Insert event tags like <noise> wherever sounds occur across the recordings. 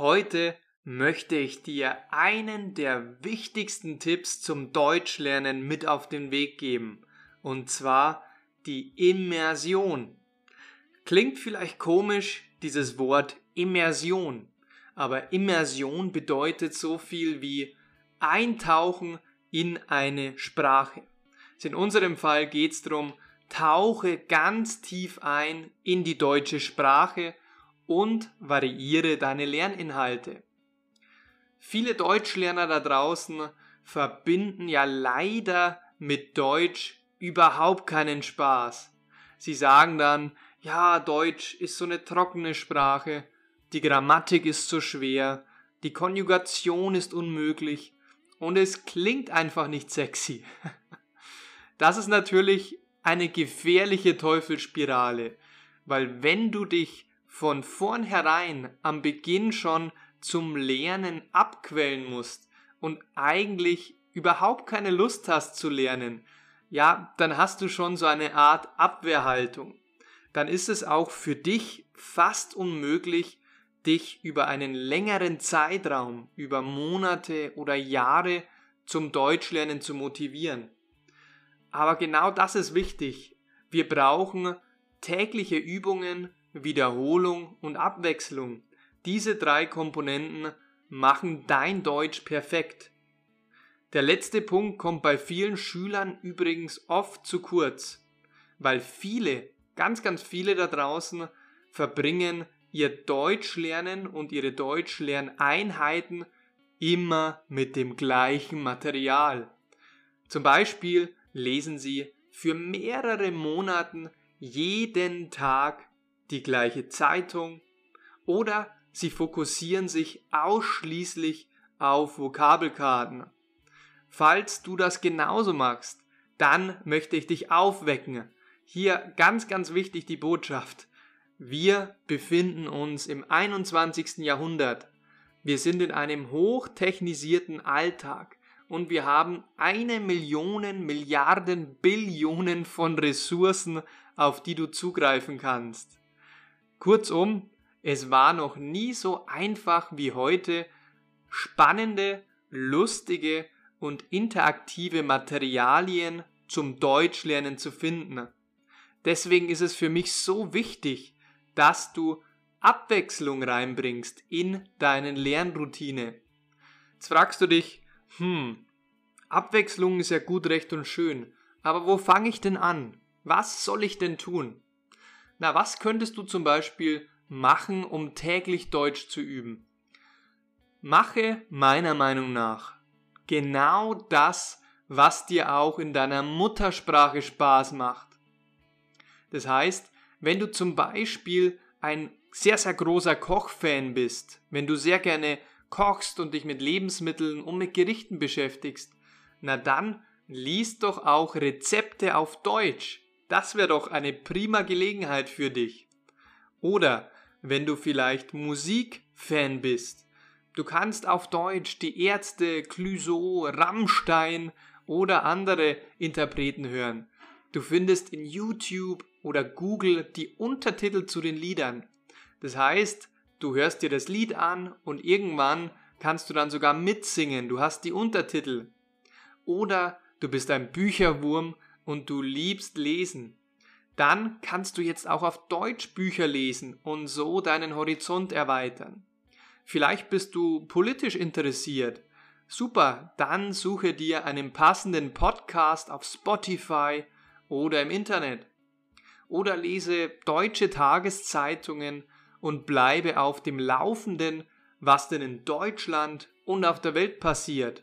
Heute möchte ich dir einen der wichtigsten Tipps zum Deutschlernen mit auf den Weg geben. Und zwar die Immersion. Klingt vielleicht komisch, dieses Wort Immersion. Aber Immersion bedeutet so viel wie eintauchen in eine Sprache. In unserem Fall geht es darum, tauche ganz tief ein in die deutsche Sprache und variiere deine Lerninhalte. Viele Deutschlerner da draußen verbinden ja leider mit Deutsch überhaupt keinen Spaß. Sie sagen dann, ja, Deutsch ist so eine trockene Sprache, die Grammatik ist so schwer, die Konjugation ist unmöglich und es klingt einfach nicht sexy. <laughs> Das ist natürlich eine gefährliche Teufelsspirale, weil wenn du dich von vornherein am Beginn schon zum Lernen abquellen musst und eigentlich überhaupt keine Lust hast zu lernen, ja, dann hast du schon so eine Art Abwehrhaltung. Dann ist es auch für dich fast unmöglich, dich über einen längeren Zeitraum, über Monate oder Jahre zum Deutschlernen zu motivieren. Aber genau das ist wichtig. Wir brauchen tägliche Übungen, Wiederholung und Abwechslung. Diese drei Komponenten machen dein Deutsch perfekt. Der letzte Punkt kommt bei vielen Schülern übrigens oft zu kurz, weil viele, ganz, ganz viele da draußen verbringen ihr Deutschlernen und ihre Deutschlerneinheiten immer mit dem gleichen Material. Zum Beispiel lesen sie für mehrere Monate jeden Tag die gleiche Zeitung oder sie fokussieren sich ausschließlich auf Vokabelkarten. Falls du das genauso machst, dann möchte ich dich aufwecken. Hier ganz, ganz wichtig die Botschaft. Wir befinden uns im 21. Jahrhundert. Wir sind in einem hochtechnisierten Alltag und wir haben eine Million, Milliarden, Billionen von Ressourcen, auf die du zugreifen kannst. Kurzum, es war noch nie so einfach wie heute, spannende, lustige und interaktive Materialien zum Deutschlernen zu finden. Deswegen ist es für mich so wichtig, dass du Abwechslung reinbringst in deinen Lernroutine. Jetzt fragst du dich, hm, Abwechslung ist ja gut, recht und schön, aber wo fange ich denn an? Was soll ich denn tun? Na, was könntest du zum Beispiel machen, um täglich Deutsch zu üben? Mache meiner Meinung nach genau das, was dir auch in deiner Muttersprache Spaß macht. Das heißt, wenn du zum Beispiel ein sehr, sehr großer Kochfan bist, wenn du sehr gerne kochst und dich mit Lebensmitteln und mit Gerichten beschäftigst, na dann liest doch auch Rezepte auf Deutsch. Das wäre doch eine prima Gelegenheit für dich. Oder wenn du vielleicht Musikfan bist, du kannst auf Deutsch die Ärzte, Clouseau, Rammstein oder andere Interpreten hören. Du findest in YouTube oder Google die Untertitel zu den Liedern. Das heißt, du hörst dir das Lied an und irgendwann kannst du dann sogar mitsingen. Du hast die Untertitel. Oder du bist ein Bücherwurm und du liebst lesen, dann kannst du jetzt auch auf Deutsch Bücher lesen und so deinen Horizont erweitern. Vielleicht bist du politisch interessiert. Super, dann suche dir einen passenden Podcast auf Spotify oder im Internet. Oder lese deutsche Tageszeitungen und bleibe auf dem Laufenden, was denn in Deutschland und auf der Welt passiert.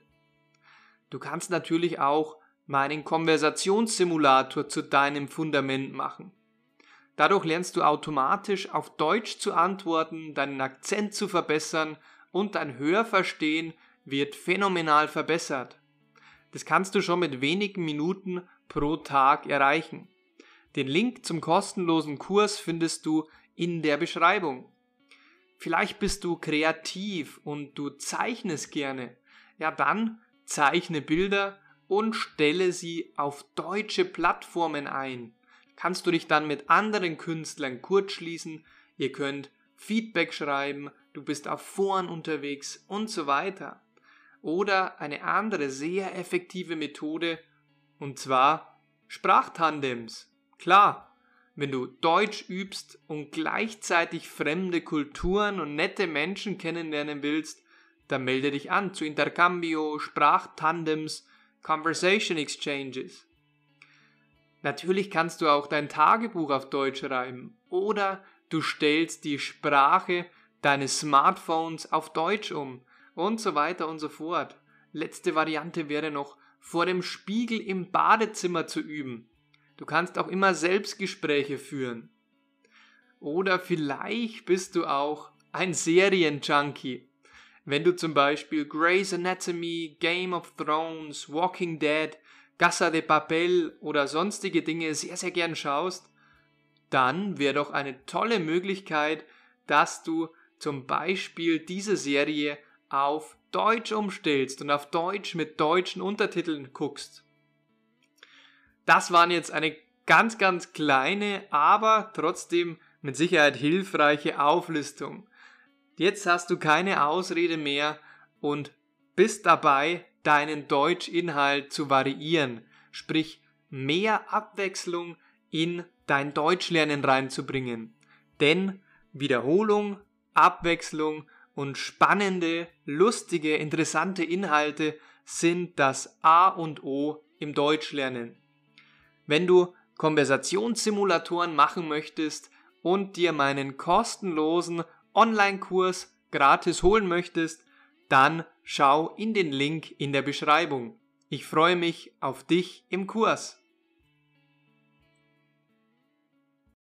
Du kannst natürlich auch meinen Konversationssimulator zu deinem Fundament machen. Dadurch lernst du automatisch auf Deutsch zu antworten, deinen Akzent zu verbessern und dein Hörverstehen wird phänomenal verbessert. Das kannst du schon mit wenigen Minuten pro Tag erreichen. Den Link zum kostenlosen Kurs findest du in der Beschreibung. Vielleicht bist du kreativ und du zeichnest gerne. Ja, dann zeichne Bilder und stelle sie auf deutsche Plattformen ein. Kannst du dich dann mit anderen Künstlern kurzschließen, ihr könnt Feedback schreiben, du bist auf Foren unterwegs und so weiter. Oder eine andere sehr effektive Methode, und zwar Sprachtandems. Klar, wenn du Deutsch übst und gleichzeitig fremde Kulturen und nette Menschen kennenlernen willst, dann melde dich an zu Intercambio, Sprachtandems, Conversation Exchanges. Natürlich kannst du auch dein Tagebuch auf Deutsch schreiben oder du stellst die Sprache deines Smartphones auf Deutsch um und so weiter und so fort. Letzte Variante wäre noch vor dem Spiegel im Badezimmer zu üben. Du kannst auch immer Selbstgespräche führen. Oder vielleicht bist du auch ein Serienjunkie. Wenn du zum Beispiel Grey's Anatomy, Game of Thrones, Walking Dead, Casa de Papel oder sonstige Dinge sehr, sehr gern schaust, dann wäre doch eine tolle Möglichkeit, dass du zum Beispiel diese Serie auf Deutsch umstellst und auf Deutsch mit deutschen Untertiteln guckst. Das waren jetzt eine ganz, ganz kleine, aber trotzdem mit Sicherheit hilfreiche Auflistung. Jetzt hast du keine Ausrede mehr und bist dabei, deinen Deutschinhalt zu variieren, sprich mehr Abwechslung in dein Deutschlernen reinzubringen. Denn Wiederholung, Abwechslung und spannende, lustige, interessante Inhalte sind das A und O im Deutschlernen. Wenn du Konversationssimulatoren machen möchtest und dir meinen kostenlosen Online-Kurs gratis holen möchtest, dann schau in den Link in der Beschreibung. Ich freue mich auf dich im Kurs.